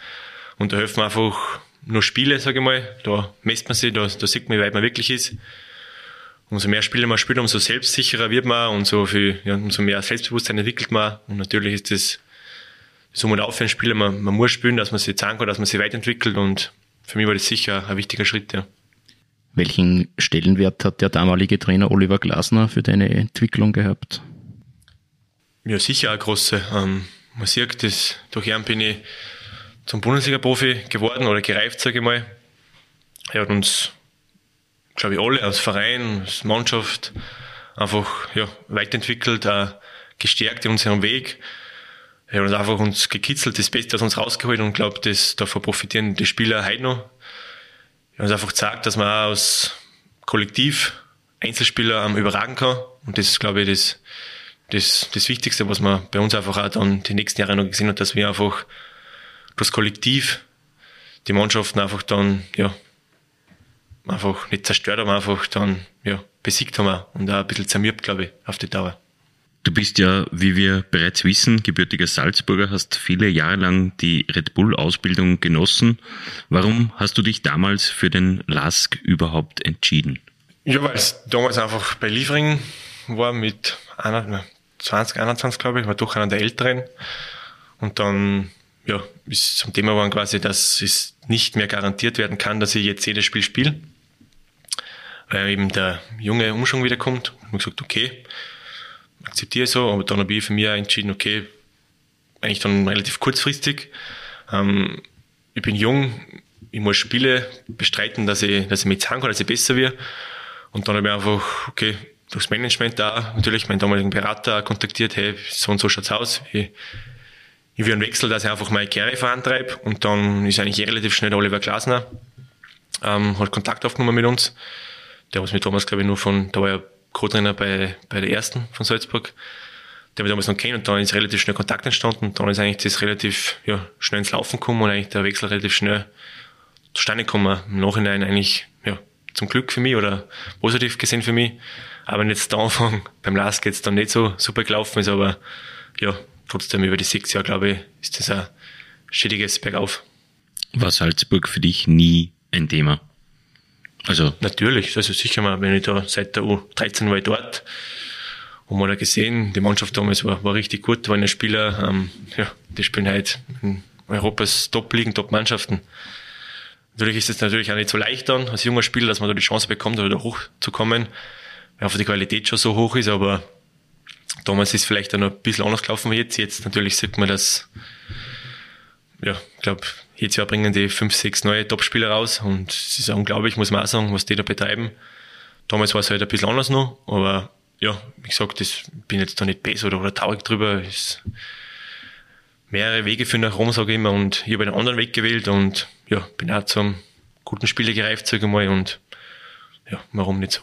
Und da helfen einfach nur Spiele, sage ich mal. Da messt man sich, da, da sieht man, wie weit man wirklich ist. Umso mehr Spiele man spielt, umso selbstsicherer wird man und so viel, ja, umso mehr Selbstbewusstsein entwickelt man. Und natürlich ist das so und auf für einen Spieler, man, man muss spielen, dass man sich zeigen kann, dass man sich weiterentwickelt und für mich war das sicher ein wichtiger Schritt, ja. Welchen Stellenwert hat der damalige Trainer Oliver Glasner für deine Entwicklung gehabt? Ja, sicher eine große. Ähm, man sieht, dass durch ihn bin ich zum Bundesliga-Profi geworden oder gereift, sage ich mal. Er hat uns, glaube ich, alle als Verein, als Mannschaft einfach ja, weiterentwickelt, auch gestärkt in unserem Weg. Er hat uns einfach uns gekitzelt, das Beste aus uns rausgeholt und glaube, dass davon profitieren die Spieler heute noch. Er hat uns einfach gezeigt, dass man auch als Kollektiv Einzelspieler um, überragen kann. Und das ist, glaube ich, das, das, das Wichtigste, was man bei uns einfach auch dann die nächsten Jahre noch gesehen hat, dass wir einfach das Kollektiv die Mannschaften einfach dann, ja, einfach nicht zerstört haben, einfach dann, ja, besiegt haben und auch ein bisschen zermürbt, glaube ich, auf die Dauer. Du bist ja, wie wir bereits wissen, gebürtiger Salzburger, hast viele Jahre lang die Red Bull-Ausbildung genossen. Warum hast du dich damals für den LASK überhaupt entschieden? Ja, weil es damals einfach bei Liefering war mit 20, 21, glaube ich, war doch einer der Älteren. Und dann ja, ist zum Thema geworden quasi, dass es nicht mehr garantiert werden kann, dass ich jetzt jedes Spiel spiele. Weil eben der junge Umschwung wiederkommt. Und ich gesagt, okay, akzeptiere so, aber dann habe ich für mich entschieden, okay, eigentlich dann relativ kurzfristig. Ähm, ich bin jung, ich muss Spiele bestreiten, dass ich, dass ich mich zeigen kann, dass ich besser werde. Und dann habe ich einfach, okay, durchs Management da natürlich meinen damaligen Berater kontaktiert, hey, so und so schaut's aus. Ich, ich will einen Wechsel, dass ich einfach meine Karriere vorantreibe. Und dann ist eigentlich relativ schnell Oliver Glasner, ähm, hat Kontakt aufgenommen mit uns. Der was mir damals, glaube ich, nur von, da war er Co-Trainer bei, bei der ersten von Salzburg. Der wir damals noch kennen und dann ist relativ schnell Kontakt entstanden. Und dann ist eigentlich das relativ ja, schnell ins Laufen gekommen und eigentlich der Wechsel relativ schnell zustande gekommen. Im Nachhinein eigentlich ja, zum Glück für mich oder positiv gesehen für mich. Aber jetzt der Anfang beim Last jetzt dann nicht so super gelaufen ist, aber ja, trotzdem über die sechs Jahre, glaube ich, ist das ein stetiges Bergauf. War Salzburg für dich nie ein Thema? Also natürlich, also sicher mal, wenn ich da seit der U13 war ich dort und man hat gesehen, die Mannschaft damals war, war richtig gut, waren ja Spieler, ähm, ja, die spielen halt in Europas Top-Ligen, Top-Mannschaften. Natürlich ist es natürlich auch nicht so leicht dann als junger Spieler, dass man da die Chance bekommt, da hochzukommen, weil einfach die Qualität schon so hoch ist, aber damals ist vielleicht auch noch ein bisschen anders gelaufen wie jetzt. Jetzt natürlich sieht man, dass, ja, ich glaube, jedes Jahr bringen die fünf, sechs neue Topspieler raus und es ist unglaublich, muss man auch sagen, was die da betreiben. Damals war es halt ein bisschen anders noch, aber ja, wie gesagt, ich bin jetzt da nicht besser oder, oder traurig drüber. Es mehrere Wege für nach Rom, sage ich immer, und ich habe einen anderen Weg gewählt und ja, bin auch zum guten Spieler gereift, sage ich mal, und ja, warum nicht so?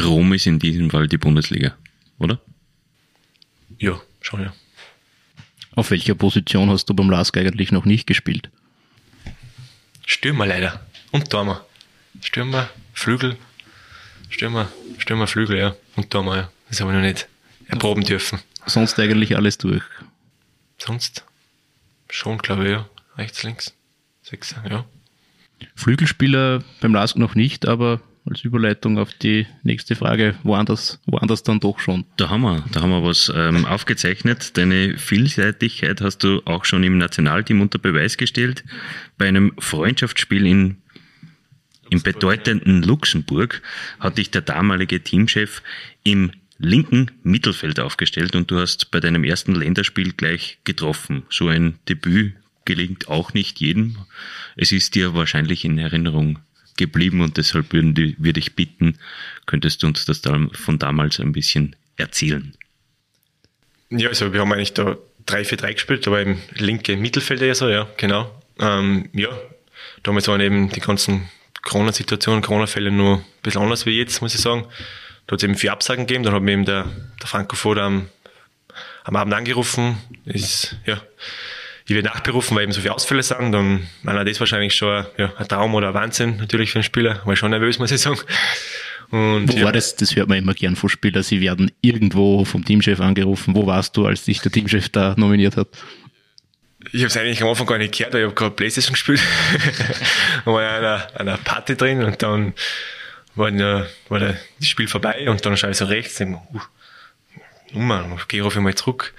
Rom ist in diesem Fall die Bundesliga, oder? Ja, schon, ja. Auf welcher Position hast du beim LASK eigentlich noch nicht gespielt? Stürmer leider. Und Tormer. Stürmer, Flügel. Stürmer, Stürmer, Flügel, ja. Und Tormer, ja. Das habe ich noch nicht erproben dürfen. Sonst eigentlich alles durch. Sonst schon, glaube ich, ja. Rechts, links. Sechser, ja. Flügelspieler beim LASK noch nicht, aber als Überleitung auf die nächste Frage, woanders, woanders dann doch schon. Da haben wir, da haben wir was ähm, aufgezeichnet. Deine Vielseitigkeit hast du auch schon im Nationalteam unter Beweis gestellt. Bei einem Freundschaftsspiel in, im bedeutenden Luxemburg hat dich der damalige Teamchef im linken Mittelfeld aufgestellt und du hast bei deinem ersten Länderspiel gleich getroffen. So ein Debüt gelingt auch nicht jedem. Es ist dir wahrscheinlich in Erinnerung geblieben und deshalb würden die, würde ich bitten, könntest du uns das da von damals ein bisschen erzählen? Ja, also wir haben eigentlich da 3-4-3 gespielt, da war im linke Mittelfeld ja so, ja, genau. Ähm, ja, damals waren eben die ganzen Corona-Situationen, Corona-Fälle nur ein bisschen anders wie jetzt, muss ich sagen. Da hat es eben vier Absagen gegeben, dann hat mir eben der, der Franco Foda am, am Abend angerufen, ist, ja, ich werde nachberufen, weil eben so viele Ausfälle sind, dann war das wahrscheinlich schon ja, ein Traum oder ein Wahnsinn natürlich für einen Spieler. War schon nervös, muss ich sagen. Und, Wo ja. war das? Das hört man immer gern von Spielern. Sie werden irgendwo vom Teamchef angerufen. Wo warst du, als dich der Teamchef da nominiert hat? Ich habe es eigentlich am Anfang gar nicht gehört, weil ich habe gerade Playstation gespielt. war in einer, einer Party drin und dann war, der, war das Spiel vorbei und dann schaue ich so rechts und uh, Nummer, gehe ich mal zurück.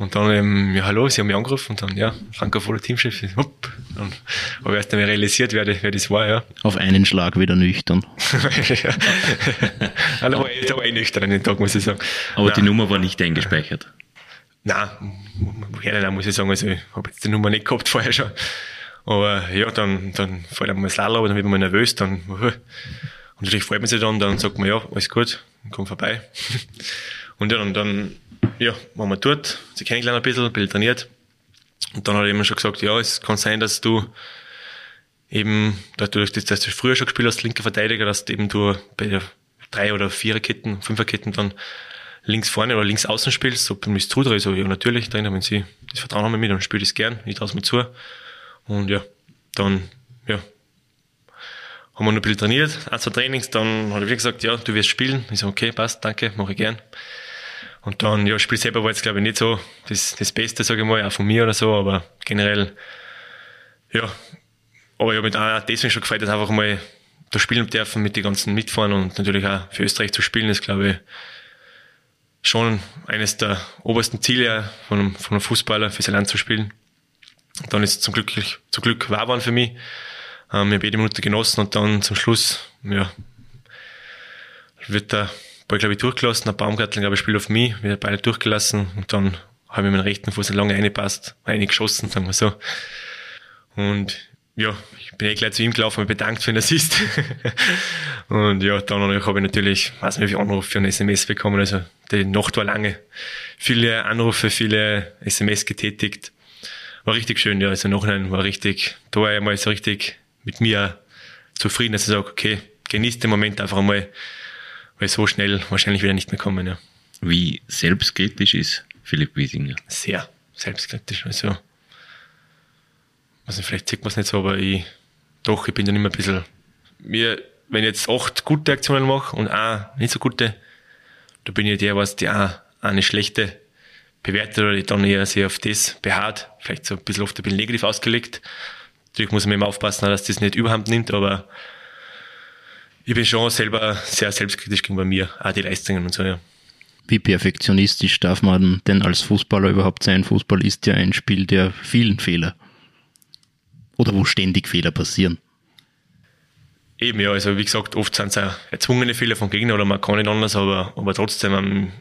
Und dann, ähm, ja, hallo, sie haben mich angerufen und dann, ja, Franco voller Teamchef. Hopp. Dann habe ich erst einmal realisiert, wer, wer das war, ja. Auf einen Schlag wieder nüchtern. ja. da, war ich, da war ich nüchtern an den Tag, muss ich sagen. Aber Nein. die Nummer war nicht eingespeichert? Nein, woher denn, muss ich sagen. Also, ich habe jetzt die Nummer nicht gehabt vorher schon. Aber ja, dann, dann fällt einem mal das Lala, dann wird man mal nervös, dann, und natürlich freut man sich dann, dann sagt man, ja, alles gut, komm vorbei. und ja, und dann, ja, waren wir dort, sie kennengelernt ein bisschen, ein bisschen trainiert. Und dann hat er eben schon gesagt, ja, es kann sein, dass du eben, dadurch, dass du früher schon gespielt hast, linker Verteidiger, dass du eben du bei drei oder viererketten, fünferketten dann links vorne oder links außen spielst, ob du mich zutraue, so, ja, natürlich, drin, wenn sie das Vertrauen haben mit mir, dann spiele ich es gern, ich traue es mir zu. Und ja, dann, ja, haben wir noch ein bisschen trainiert, ein, zwei Trainings, dann hat er wieder gesagt, ja, du wirst spielen. Ich so, okay, passt, danke, mache ich gern. Und dann, ja, Spiel selber war jetzt, glaube ich, nicht so das, das Beste, sage ich mal, auch von mir oder so, aber generell, ja, aber ich habe mich auch deswegen schon gefreut, dass einfach mal da spielen dürfen mit den ganzen Mitfahren und natürlich auch für Österreich zu spielen, ist, glaube ich, schon eines der obersten Ziele von einem, von einem Fußballer, für sein Land zu spielen. Und dann ist es zum Glück, zum Glück wahr geworden für mich. Ähm, ich habe jede Minute genossen und dann zum Schluss, ja, wird der Ball, glaube ich, durchgelassen. Der Baumgartel, glaube ich, spielt auf mich, wird beide durchgelassen und dann habe ich meinen rechten Fuß lange reingepasst, reingeschossen, sagen wir so. Und ja, ich bin eh gleich zu ihm gelaufen bedankt für den Assist. und ja, dann habe ich natürlich, weiß nicht, wie viele Anrufe und SMS bekommen. Also die Nacht war lange. Viele Anrufe, viele SMS getätigt. War richtig schön, ja. Also nachhinein war richtig, da war ich mal so richtig mit mir zufrieden, dass ich sage, okay, genieß den Moment einfach einmal weil so schnell wahrscheinlich wieder nicht mehr kommen. Ja. Wie selbstkritisch ist Philipp Wiesinger? Sehr selbstkritisch. Also, also vielleicht sieht man es nicht so, aber ich, doch, ich bin dann immer ein bisschen, mir, wenn ich jetzt acht gute Aktionen mache und eine nicht so gute, da bin ich der, was die auch eine schlechte bewertet oder die dann eher sehr auf das beharrt, vielleicht so ein bisschen oft ein bisschen negativ ausgelegt. Natürlich muss man immer aufpassen, dass das nicht überhand nimmt, aber ich bin schon selber sehr selbstkritisch gegenüber mir, auch die Leistungen und so, ja. Wie perfektionistisch darf man denn als Fußballer überhaupt sein? Fußball ist ja ein Spiel der vielen Fehler. Oder wo ständig Fehler passieren. Eben, ja, also wie gesagt, oft sind es auch erzwungene Fehler vom Gegner oder man kann nicht anders, aber, aber trotzdem, ähm,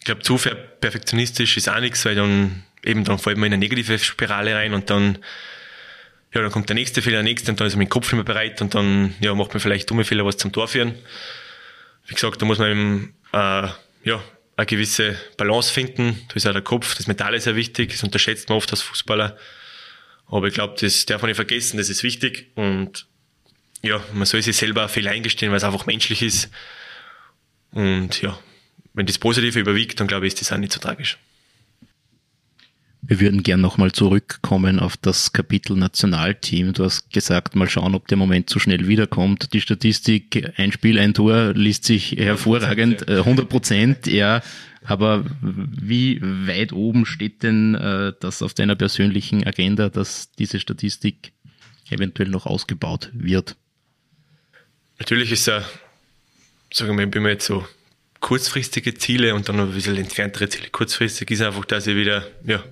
ich glaube, zu perfektionistisch ist auch nichts, weil dann eben dann fällt man in eine negative Spirale rein und dann ja, dann kommt der nächste Fehler, der nächste und dann ist mein Kopf nicht mehr bereit und dann ja, macht man vielleicht dumme Fehler, was zum Tor führen. Wie gesagt, da muss man eben äh, ja, eine gewisse Balance finden. Da ist auch der Kopf, das Metall ist sehr wichtig, das unterschätzt man oft als Fußballer. Aber ich glaube, das darf man nicht vergessen, das ist wichtig und ja, man soll sich selber Fehler eingestehen, weil es einfach menschlich ist. Und ja, wenn das Positive überwiegt, dann glaube ich, ist das auch nicht so tragisch. Wir würden gern nochmal zurückkommen auf das Kapitel Nationalteam. Du hast gesagt, mal schauen, ob der Moment so schnell wiederkommt. Die Statistik, ein Spiel, ein Tor, liest sich hervorragend, 100 Prozent, ja. Aber wie weit oben steht denn äh, das auf deiner persönlichen Agenda, dass diese Statistik eventuell noch ausgebaut wird? Natürlich ist ja, sagen wir mal, bin mir jetzt so kurzfristige Ziele und dann noch ein bisschen entferntere Ziele. Kurzfristig ist einfach, dass ich wieder, ja,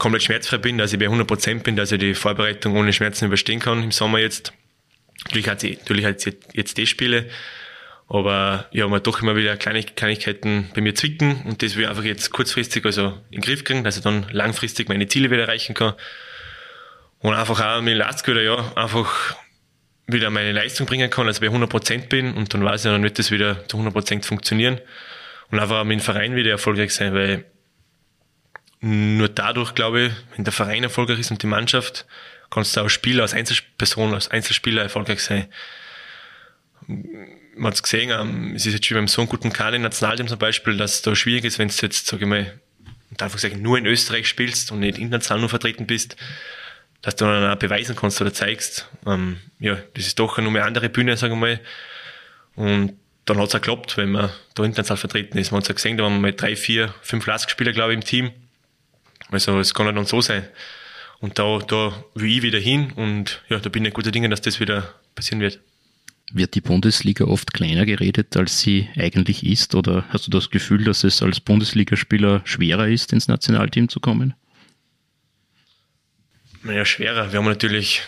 komplett schmerzfrei bin, dass ich bei 100% bin, dass ich die Vorbereitung ohne Schmerzen überstehen kann im Sommer jetzt. Natürlich hat sie, natürlich hat sie jetzt die Spiele, aber ja, man doch immer wieder Kleinigkeiten bei mir zwicken und das will ich einfach jetzt kurzfristig also in den Griff kriegen, dass ich dann langfristig meine Ziele wieder erreichen kann. Und einfach auch mit Last wieder, ja, einfach wieder meine Leistung bringen kann, also bei 100% bin und dann weiß ich, dann wird das wieder zu 100% funktionieren und einfach auch mit dem Verein wieder erfolgreich sein, weil nur dadurch, glaube ich, wenn der Verein erfolgreich ist und die Mannschaft, kannst du als Spieler, als Einzelperson, als Einzelspieler erfolgreich sein. Man hat es gesehen, ähm, es ist jetzt schon beim so einem guten Kader im Nationalteam zum Beispiel, dass es da schwierig ist, wenn du jetzt, sage ich mal, einfach sagen, nur in Österreich spielst und nicht international nur vertreten bist, dass du dann auch beweisen kannst oder zeigst, ähm, ja, das ist doch eine andere Bühne, sagen wir mal. Und dann hat es auch geklappt, wenn man da international vertreten ist. Man hat es ja gesehen, da wir mal drei, vier, fünf Lastspieler, glaube ich, im Team. Also es kann ja dann so sein. Und da, da will ich wieder hin und ja, da bin ich guter Dinge, dass das wieder passieren wird. Wird die Bundesliga oft kleiner geredet, als sie eigentlich ist? Oder hast du das Gefühl, dass es als Bundesligaspieler schwerer ist, ins Nationalteam zu kommen? Naja, schwerer. Wir haben natürlich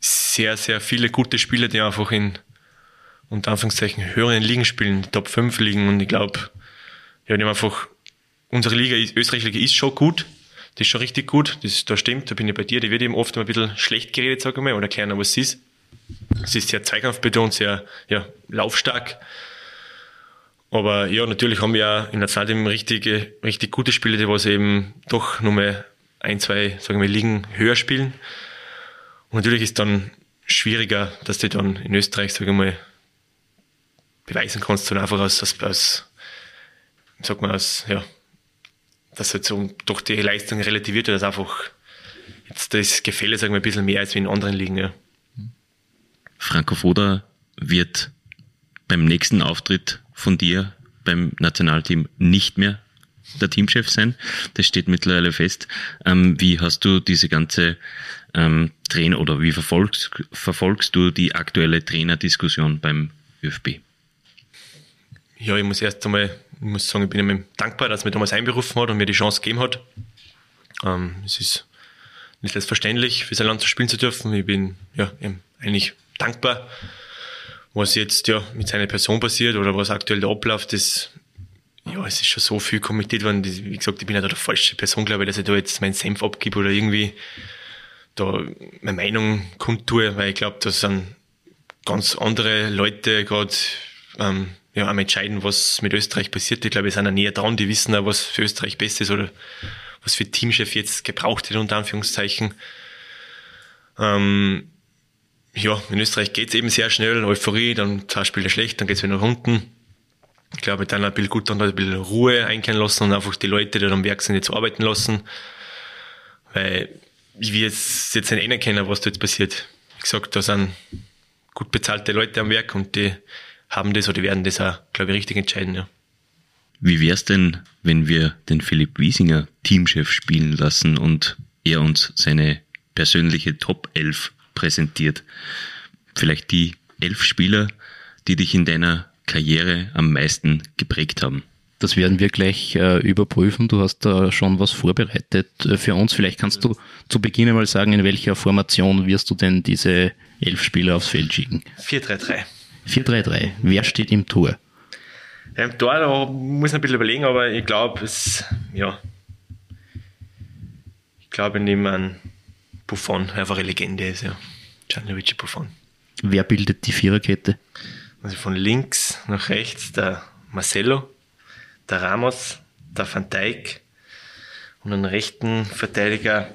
sehr, sehr viele gute Spieler, die einfach in unter Anführungszeichen höheren Ligen spielen, die Top 5 liegen. Und ich glaube, ja, die haben einfach, unsere Liga, Österreich Liga ist schon gut. Das ist schon richtig gut. Das, da stimmt, da bin ich bei dir. Die wird eben oft ein bisschen schlecht geredet, sage ich mal, oder erklären, was es ist. Es ist sehr zweikampfbetont, sehr ja, laufstark. Aber ja, natürlich haben wir auch in der Zeit eben richtige, richtig gute Spiele, die was eben doch nur mal ein, zwei, sagen wir, Ligen höher spielen. Und natürlich ist dann schwieriger, dass die dann in Österreich, sage ich mal, beweisen kannst, sondern einfach aus, aus, aus sag mal, aus, ja, dass halt so durch die Leistung relativiert wird, dass einfach jetzt das Gefälle, sagen wir, ein bisschen mehr als wie in anderen Ligen, ja. Franco Foda wird beim nächsten Auftritt von dir beim Nationalteam nicht mehr der Teamchef sein. Das steht mittlerweile fest. Ähm, wie hast du diese ganze ähm, Trainer oder wie verfolgst, verfolgst du die aktuelle Trainerdiskussion beim ÖFB? Ja, ich muss erst einmal, ich muss sagen, ich bin ihm dankbar, dass er mich damals einberufen hat und mir die Chance gegeben hat. Ähm, es ist nicht selbstverständlich, für sein Land zu spielen zu dürfen. Ich bin ja eigentlich dankbar. Was jetzt ja mit seiner Person passiert oder was aktuell da abläuft, das ja, es ist schon so viel kommentiert worden. Wie gesagt, ich bin ja da der falsche Person, glaube ich, dass ich da jetzt meinen Senf abgebe oder irgendwie da meine Meinung kundtue, weil ich glaube, da sind ganz andere Leute gerade ähm, ja, am entscheiden, was mit Österreich passiert. Ich glaube, wir sind ja näher dran, die wissen auch, was für Österreich best ist oder was für Teamchef jetzt gebraucht wird, unter Anführungszeichen. Ähm, ja, in Österreich geht's eben sehr schnell, Euphorie, dann zwei Spiele schlecht, dann geht's wieder nach unten. Ich glaube, dann ein bisschen gut, dann ein bisschen Ruhe einkehren lassen und einfach die Leute, die am Werk sind, jetzt arbeiten lassen. Weil ich will jetzt, jetzt nicht erkennen, was da jetzt passiert. Wie gesagt, da sind gut bezahlte Leute am Werk und die haben das oder werden das auch, glaube ich, richtig entscheiden, ja. Wie wär's denn, wenn wir den Philipp Wiesinger Teamchef spielen lassen und er uns seine persönliche Top 11 präsentiert? Vielleicht die elf Spieler, die dich in deiner Karriere am meisten geprägt haben? Das werden wir gleich äh, überprüfen. Du hast da schon was vorbereitet äh, für uns. Vielleicht kannst du zu Beginn einmal sagen, in welcher Formation wirst du denn diese elf Spieler aufs Feld schicken? 4-3-3. 4-3-3. Wer steht im Tor? Ja, Im Tor da muss ich ein bisschen überlegen, aber ich glaube, es, ja. Ich glaube, ich nehme einen Buffon, einfach eine Legende ist, ja. Gianluigi Buffon. Wer bildet die Viererkette? Also von links nach rechts der Marcelo, der Ramos, der Van Dijk und einen rechten Verteidiger.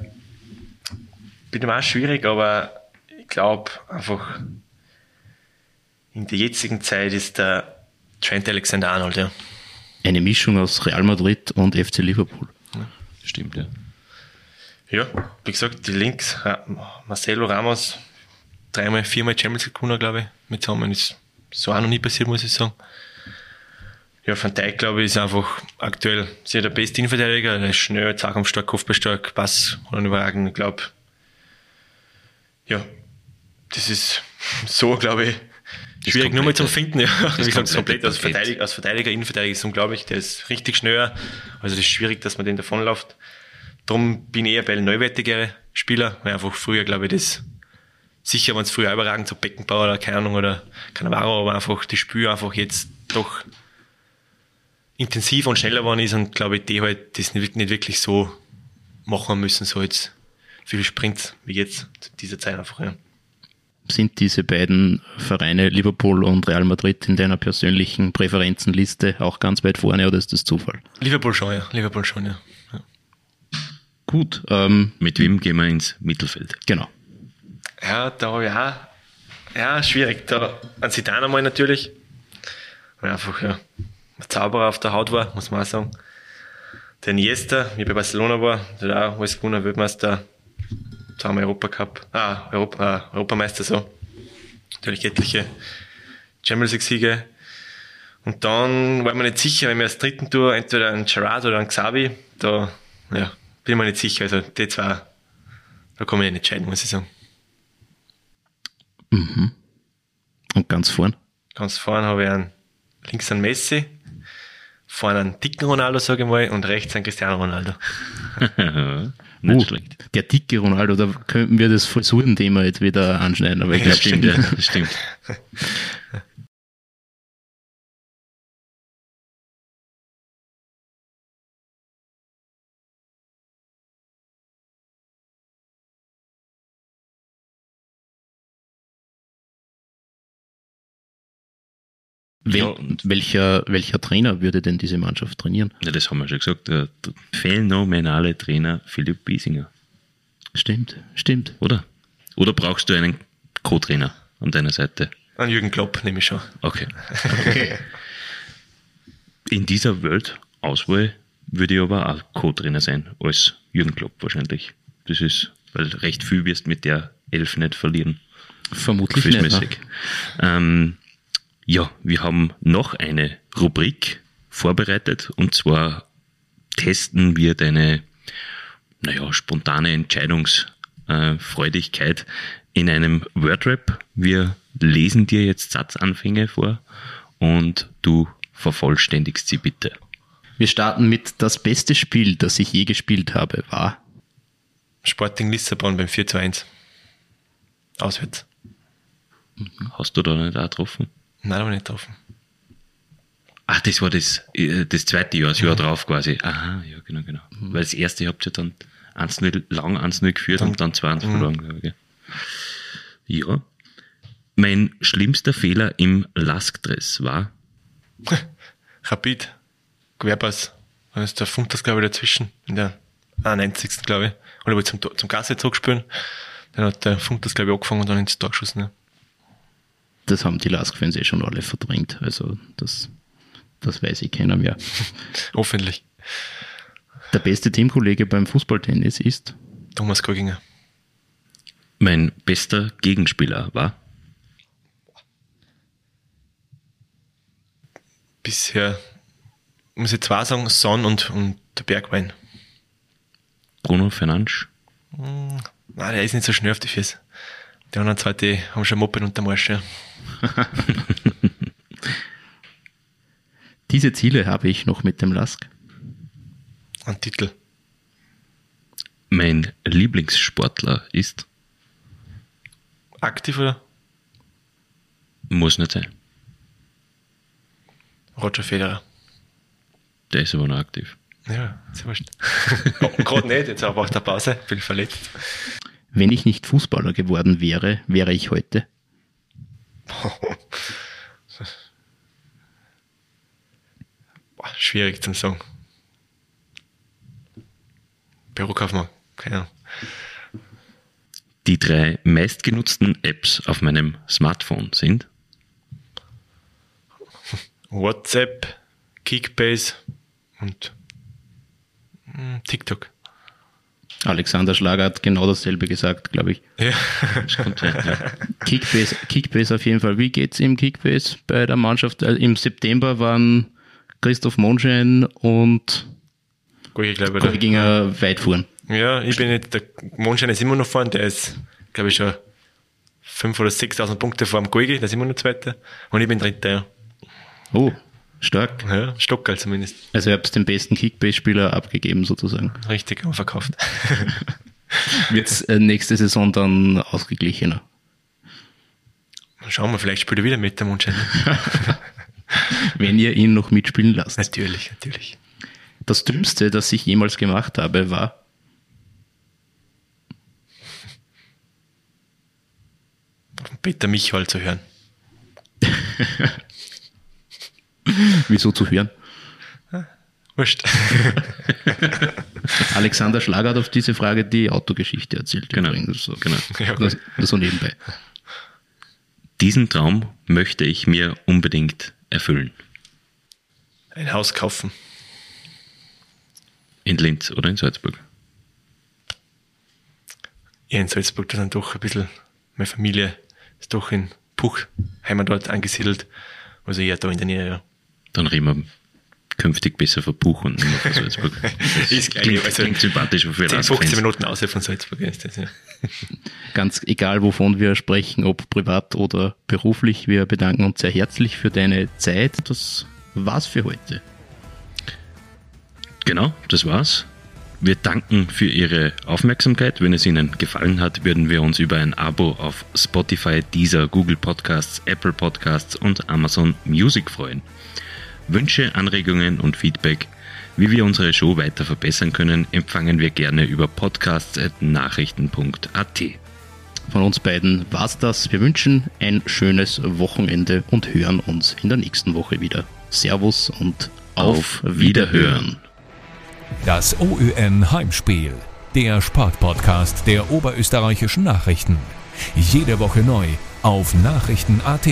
Bin immer auch schwierig, aber ich glaube einfach in der jetzigen Zeit ist der Trent Alexander-Arnold, ja. Eine Mischung aus Real Madrid und FC Liverpool. Ja, stimmt, ja. Ja, wie gesagt, die Links, Marcelo Ramos, dreimal, viermal Champions League gewonnen, glaube ich, mit zusammen. Ist so auch noch nie passiert, muss ich sagen. Ja, Van Dijk, glaube ich, ist einfach aktuell sehr der beste Innenverteidiger. Er ist schnell, zahkampfstark, kopfballstark, Pass und überragend. Ich glaube, ja, das ist so, glaube ich, schwierig nur mal zum Finden. Ja. Wie gesagt, komplett als Verteidiger, als Verteidiger, Innenverteidiger ist unglaublich. Der ist richtig schnell. Also das ist schwierig, dass man den davonläuft. Darum bin ich eher bei neuwertigere Spieler, weil einfach früher, glaube ich, das sicher waren es früher überragend, so Beckenbauer oder keine Ahnung, oder Cannavaro, aber einfach die Spür einfach jetzt doch intensiver und schneller geworden ist und glaube ich, die halt das nicht, nicht wirklich so machen müssen, so jetzt viele Sprints wie jetzt zu dieser Zeit einfach. Ja. Sind diese beiden Vereine Liverpool und Real Madrid in deiner persönlichen Präferenzenliste auch ganz weit vorne oder ist das Zufall? Liverpool schon, ja. Liverpool schon, ja. ja. Gut. Ähm, Mit wem gehen wir ins Mittelfeld? Genau. Ja, da habe ich auch, ja, schwierig. Da an Zidane einmal natürlich, weil einfach, ja, ein Zauberer auf der Haut war, muss man auch sagen. der Niesta, wie bei Barcelona war, der auch alles gewonnen, Weltmeister, zweimal Europacup, ah, Europa, äh, Europameister so. Natürlich etliche Champions League-Siege. Und dann war ich mir nicht sicher, wenn wir als dritten Tour entweder ein Gerard oder ein Xavi, da ja, bin ich mir nicht sicher. Also die zwei, da kann ich nicht entscheiden, muss ich sagen. Mhm. Und ganz vorn? Ganz vorn habe ich einen, links einen Messi, vorne einen dicken Ronaldo, sage ich mal, und rechts einen Cristiano Ronaldo. Nicht uh, schlecht. Der dicke Ronaldo, da könnten wir das Frisurenthema jetzt wieder anschneiden. Aber das stimmt, ja, das stimmt. Wel ja, welcher, welcher Trainer würde denn diese Mannschaft trainieren? Ja, das haben wir schon gesagt. Der, der phänomenale Trainer Philipp Biesinger. Stimmt, stimmt. Oder? Oder brauchst du einen Co-Trainer an deiner Seite? An Jürgen Klopp nehme ich schon. Okay. okay. In dieser Weltauswahl würde ich aber auch Co-Trainer sein, als Jürgen Klopp wahrscheinlich. Das ist, weil recht viel wirst mit der Elf nicht verlieren. Vermutlich nicht. Ne? Ähm, ja, wir haben noch eine Rubrik vorbereitet und zwar testen wir deine, naja, spontane Entscheidungsfreudigkeit in einem Wordrap. Wir lesen dir jetzt Satzanfänge vor und du vervollständigst sie bitte. Wir starten mit das beste Spiel, das ich je gespielt habe, war Sporting Lissabon beim 4 zu 1. Auswärts. Hast du da nicht auch getroffen? Nein, aber nicht getroffen. Ach, das war das, äh, das zweite Jahr, das Jahr mhm. drauf quasi. Aha, ja, genau, genau. Mhm. Weil das erste habt ihr dann 1-0, lang 1-0 geführt dann, und dann 2-1 mhm. verloren, glaube ich. Ja. Mein schlimmster Fehler im Lask-Dress war? Rapid. Querpass. Dann ist der Funk das, glaube ich, dazwischen. In der 91. glaube ich. Oder wollte zum, zum Gasse zurückspielen. Dann hat der Funk das, glaube ich, angefangen und dann ins Tor geschossen. Ja das haben die Lask-Fans eh schon alle verdrängt. Also das, das weiß ich keiner mehr. Hoffentlich. Der beste Teamkollege beim Fußballtennis ist? Thomas Koginger. Mein bester Gegenspieler war? Bisher, muss ich zwei sagen, Son und, und der Bergwein. Bruno Fernandes? Hm, nein, der ist nicht so schnell auf die Füße. Die anderen zwei, die haben schon Moppen unter Marsch. Ja. Diese Ziele habe ich noch mit dem Lask. Ein Titel. Mein Lieblingssportler ist? Aktiv oder? Muss nicht sein. Roger Federer. Der ist aber noch aktiv. Ja, ist wurscht. Gerade nicht, jetzt aber auch der Pause, bin verletzt. Wenn ich nicht Fußballer geworden wäre, wäre ich heute? Boah, schwierig zum sagen. Bürokaufmann, keine Ahnung. Die drei meistgenutzten Apps auf meinem Smartphone sind WhatsApp, Kickbase und hm, TikTok. Alexander Schlager hat genau dasselbe gesagt, glaube ich. Ja. Kickbase, Kickbase auf jeden Fall. Wie geht's im Kickbase bei der Mannschaft? Also Im September waren Christoph Monschein und Golginger weit fuhren. Ja, ich bin nicht, der Monschein ist immer noch vorne, der ist, glaube ich, schon 5.000 oder 6.000 Punkte vor dem Golgi, der ist immer noch Zweiter. Und ich bin Dritter, ja. Oh, Stark. Ja, Stockerl zumindest. Also ihr habt den besten Kickbase-Spieler abgegeben sozusagen. Richtig, und verkauft. Wird es äh, nächste Saison dann ausgeglichener? Schauen wir, vielleicht spielt er wieder mit dem Mundschein. Wenn ihr ihn noch mitspielen lasst. Natürlich, natürlich. Das Dümmste, das ich jemals gemacht habe, war Peter Michal zu hören. Wieso zu hören? Wurscht. Alexander Schlager hat auf diese Frage die Autogeschichte erzählt. Genau. So. genau. Ja, das, das so nebenbei. Diesen Traum möchte ich mir unbedingt erfüllen. Ein Haus kaufen. In Linz oder in Salzburg? Ja, in Salzburg, da sind doch ein bisschen, meine Familie ist doch in Puch, Heimat dort angesiedelt. Also eher da in der Nähe, ja. Dann reden wir künftig besser von Puch und nicht mehr von Salzburg. Das Ist gleich, klingt, also klingt sympathisch, wofür 10, das 15 grenzt. Minuten außerhalb von Salzburg ist das, ja. Ganz egal, wovon wir sprechen, ob privat oder beruflich, wir bedanken uns sehr herzlich für deine Zeit. Das war's für heute. Genau, das war's. Wir danken für Ihre Aufmerksamkeit. Wenn es Ihnen gefallen hat, würden wir uns über ein Abo auf Spotify, Deezer, Google Podcasts, Apple Podcasts und Amazon Music freuen. Wünsche, Anregungen und Feedback, wie wir unsere Show weiter verbessern können, empfangen wir gerne über podcasts.nachrichten.at. Von uns beiden war's das. Wir wünschen ein schönes Wochenende und hören uns in der nächsten Woche wieder. Servus und auf, Auf Wiederhören. Das OÜN Heimspiel, der Sportpodcast der oberösterreichischen Nachrichten. Jede Woche neu auf Nachrichten.at.